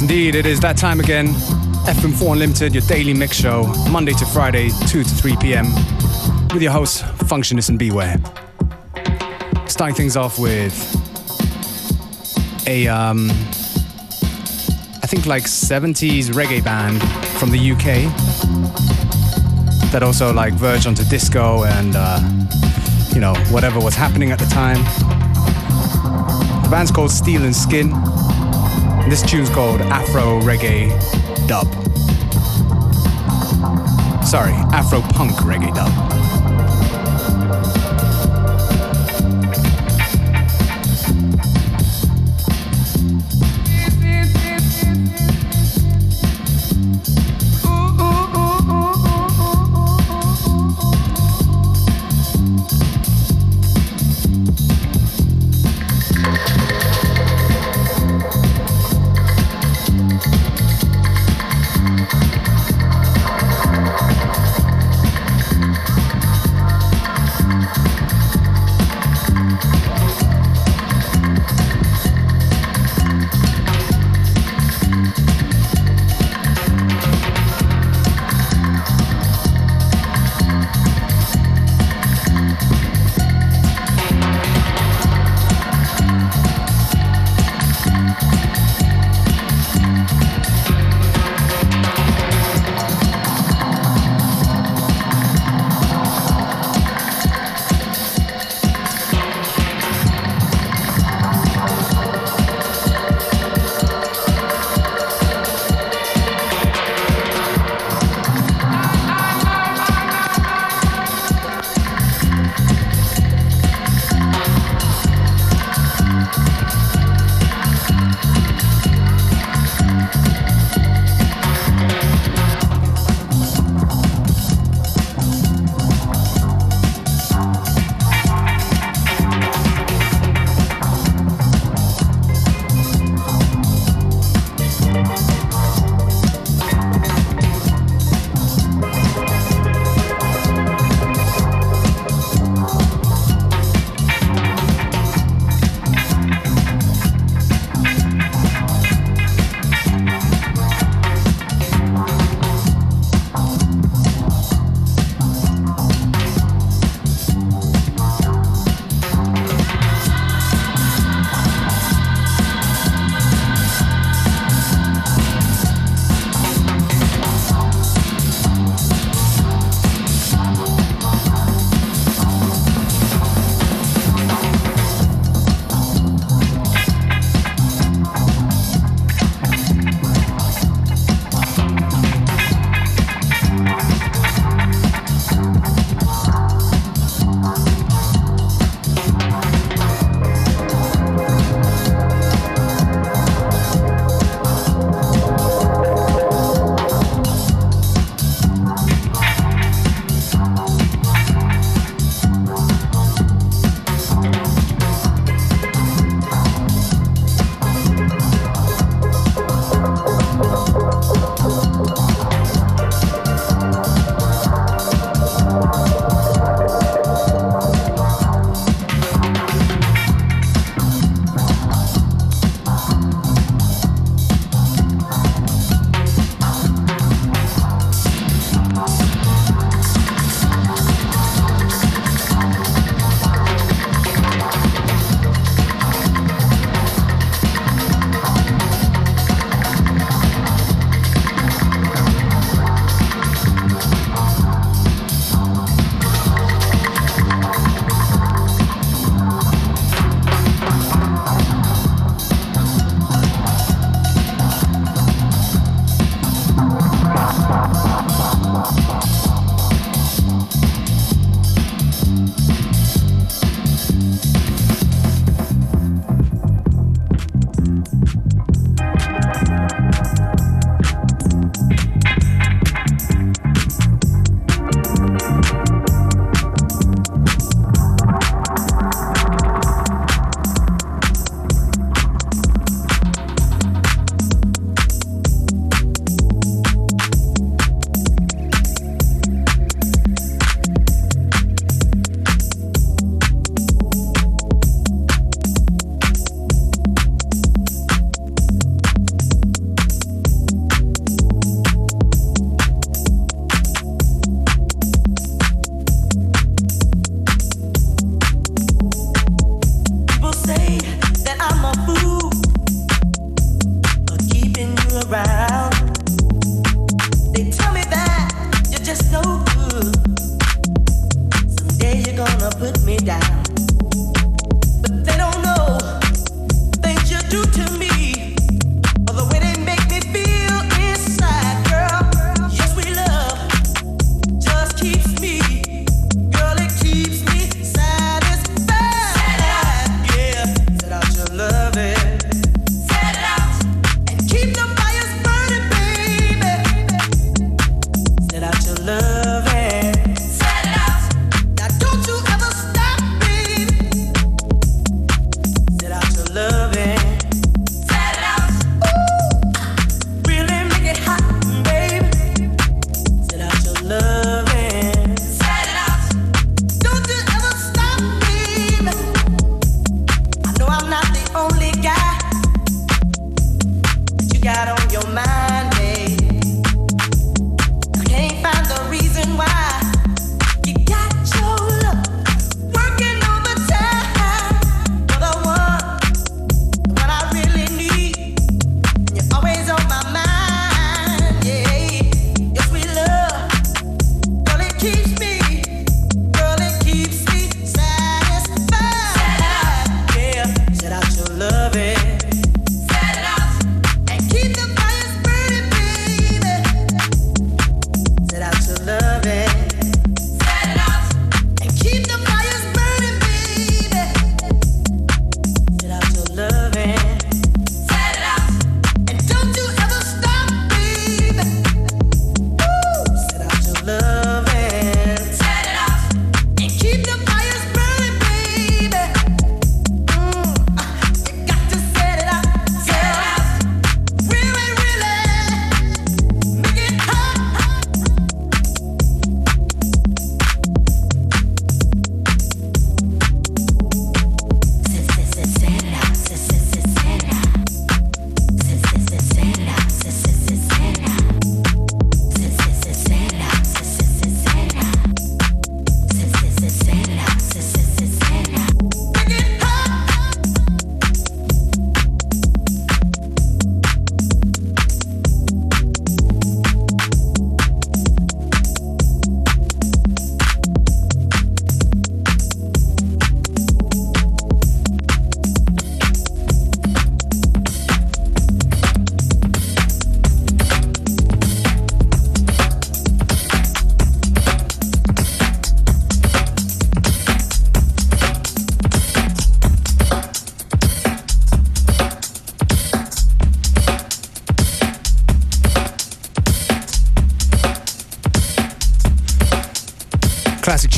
Indeed, it is that time again. FM4 Unlimited, your daily mix show, Monday to Friday, 2 to 3 p.m. With your host, Functionist and Beware. Starting things off with a, um, I think like 70s reggae band from the UK that also like verged onto disco and, uh, you know, whatever was happening at the time. The band's called Steel and Skin. This tune's called Afro Reggae Dub. Sorry, Afro Punk Reggae Dub.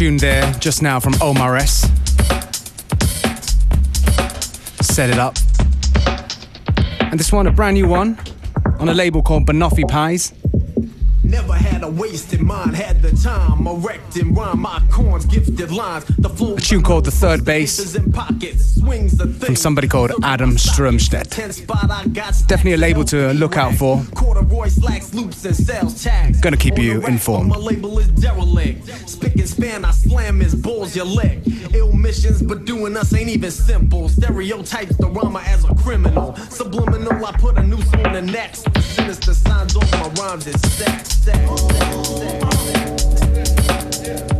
Tune there just now from Omar S. Set it up. And this one, a brand new one on a label called Banoffee Pies. Never had a wasted mind, had the time, erect and rhyme my corns, gifted lines. The flow a tune called The Third Bass from somebody called Adam Strömstedt. Definitely a label to look out for. Gonna keep you informed. My label is derelict. Spick and span, I slam his balls, your leg. Ill missions, but doing us ain't even simple. Stereotypes the rhymer as a criminal. Subliminal, I put a noose on the next. Sinister signs off my rhymes is sex sex, sex, sex. slick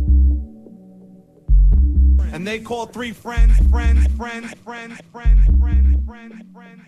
and they call three friends, friends, friends, friends, friends, friends, friends, friends.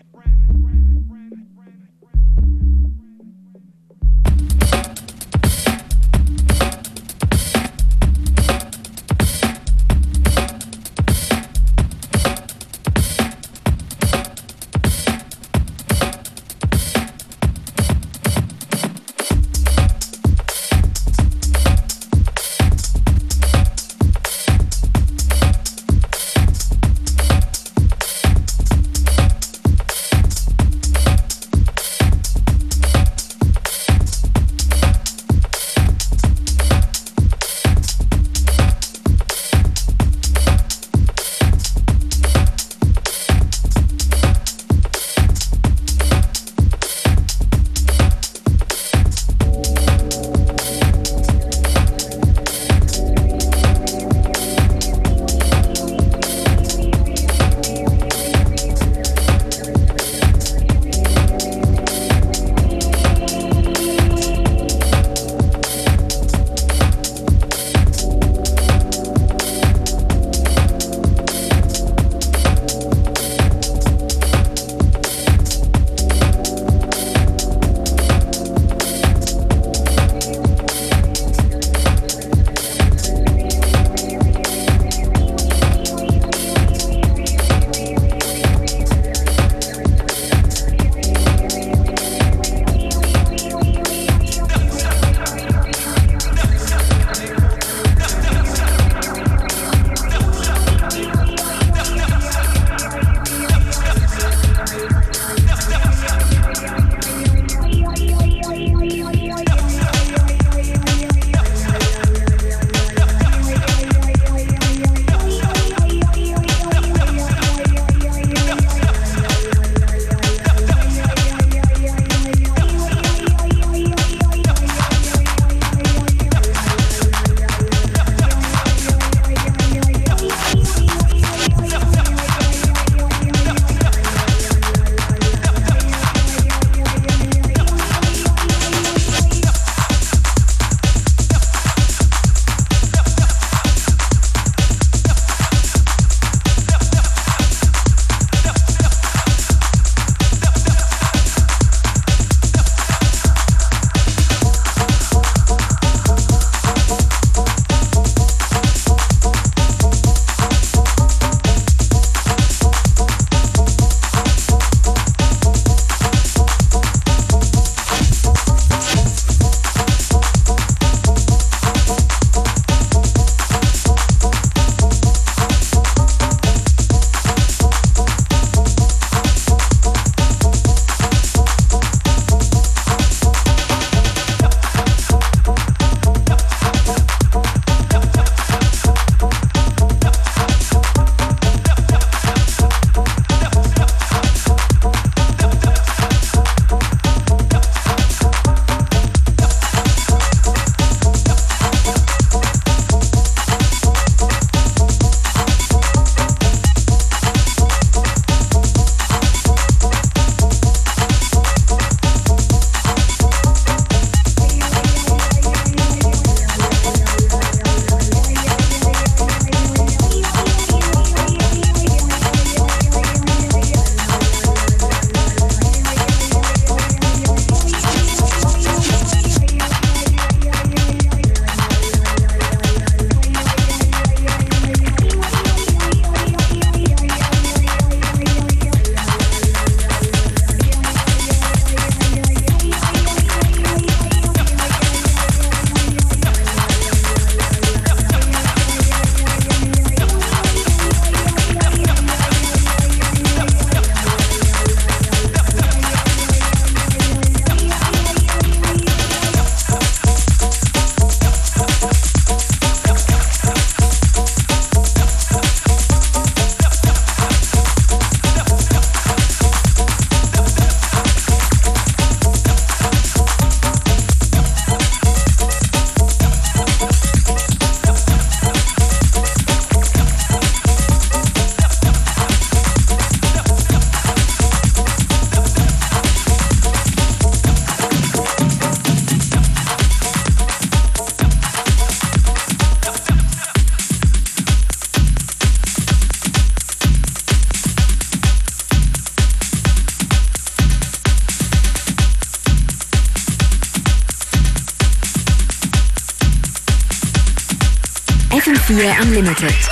Unlimited.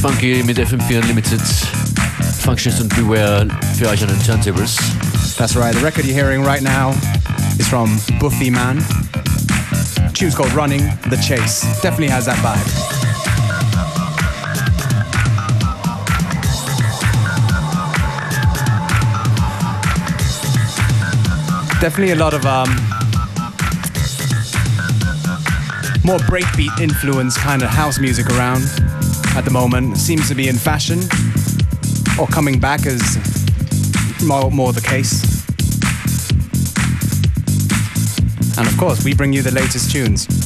Funky mit FM4 Unlimited. Functionist und Beware für euch an den Turntables. That's right. The record you're hearing right now is from Buffy Man. tune's called Running the Chase. Definitely has that vibe. Definitely a lot of um, more breakbeat influence kind of house music around at the moment. Seems to be in fashion or coming back as more, more the case. And of course, we bring you the latest tunes.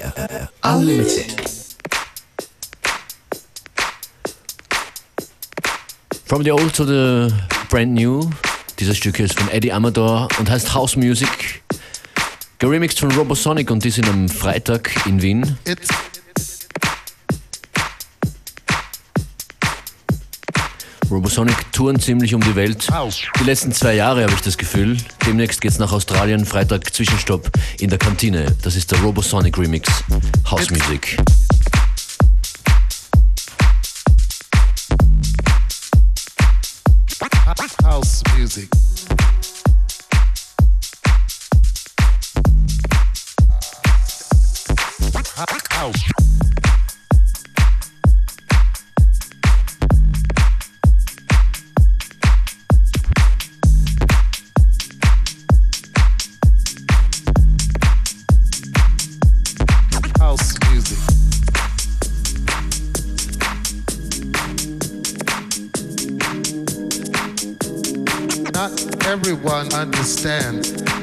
Air Unlimited. From the old to the brand new. Dieses Stück ist von Eddie Amador und heißt House Music. Geremixed von Robosonic und die sind am Freitag in Wien. It's Robosonic touren ziemlich um die Welt. Die letzten zwei Jahre habe ich das Gefühl. Demnächst geht's nach Australien, Freitag Zwischenstopp in der Kantine. Das ist der Robosonic Remix. House Music. house music. House. Everyone understands.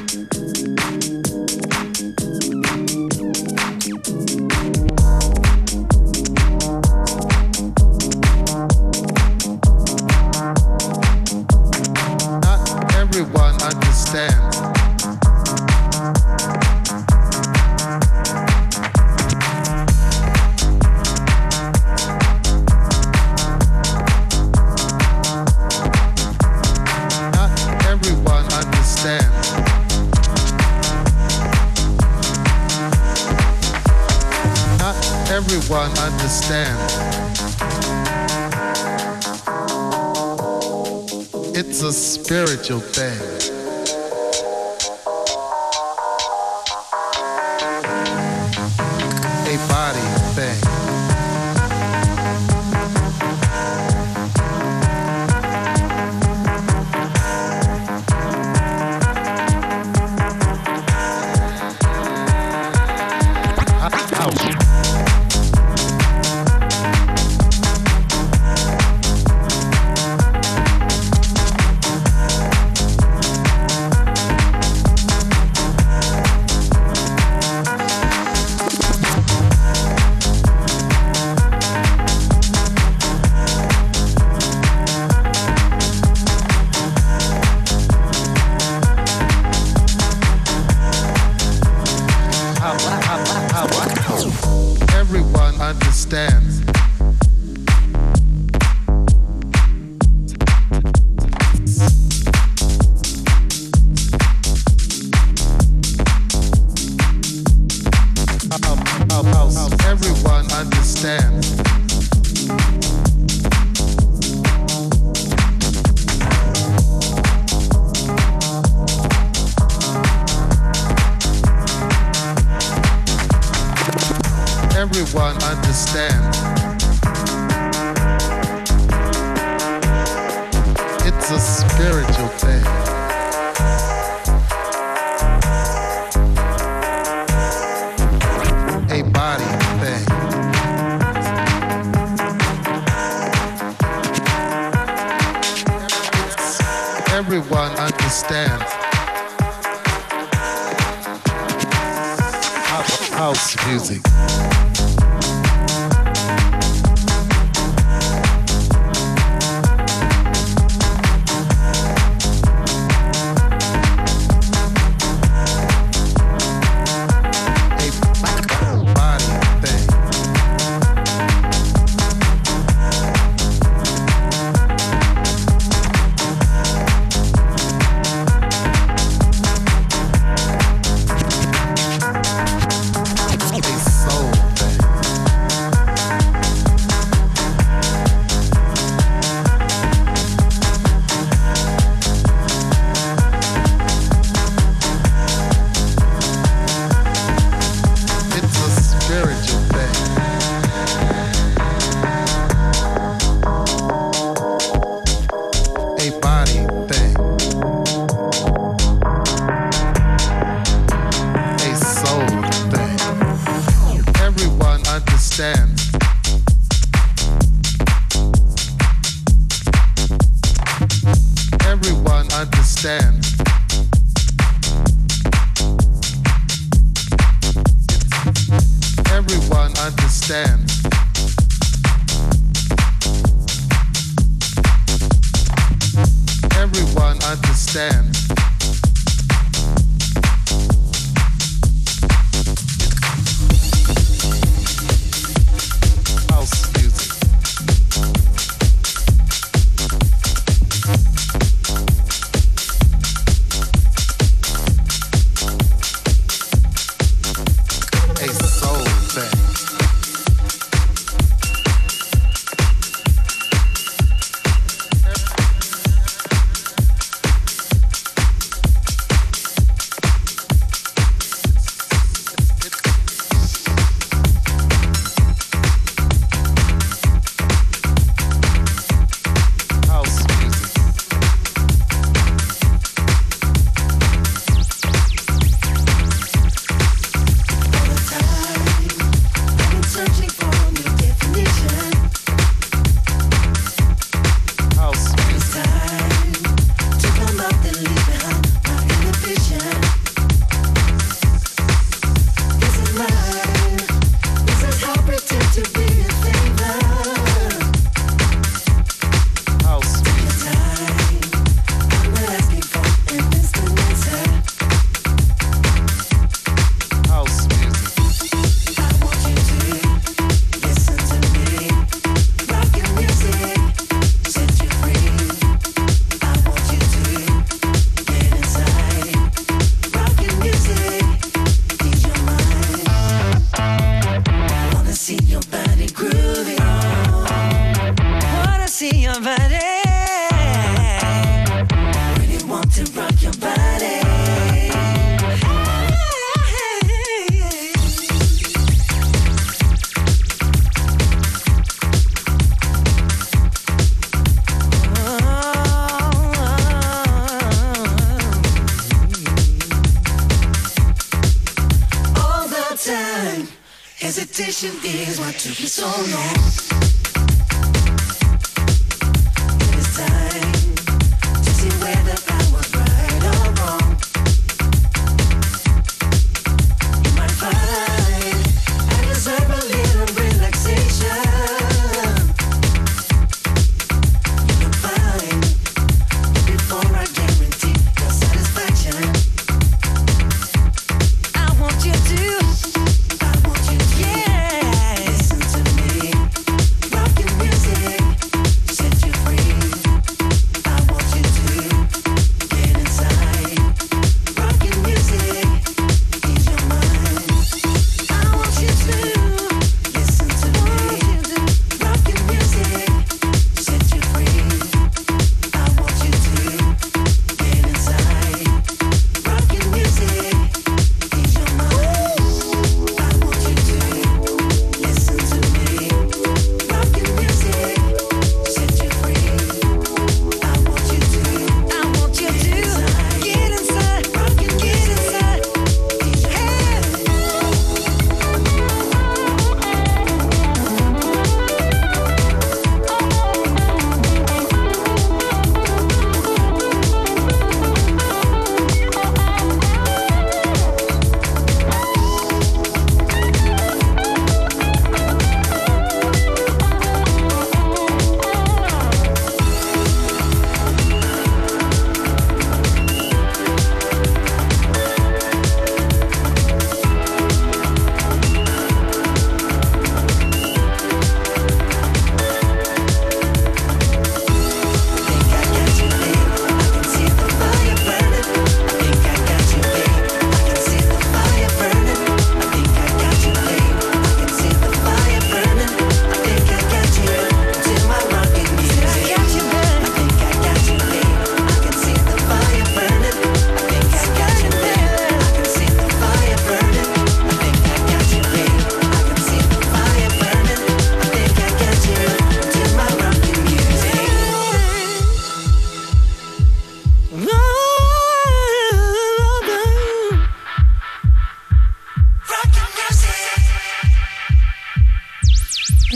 question is why took you so long?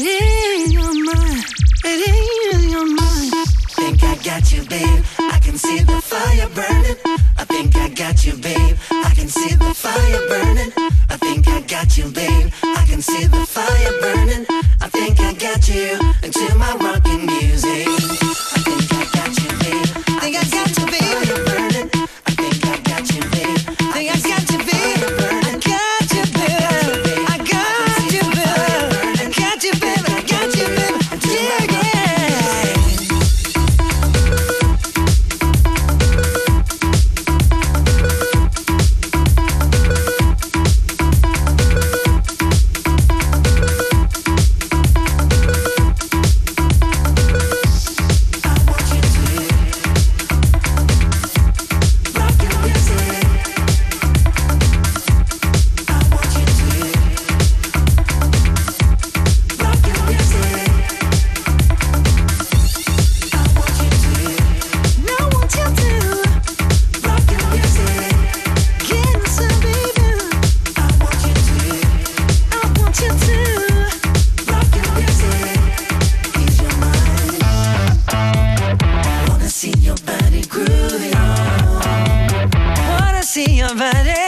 in your mind. It ain't in your mind. Think I got you, baby. see your body.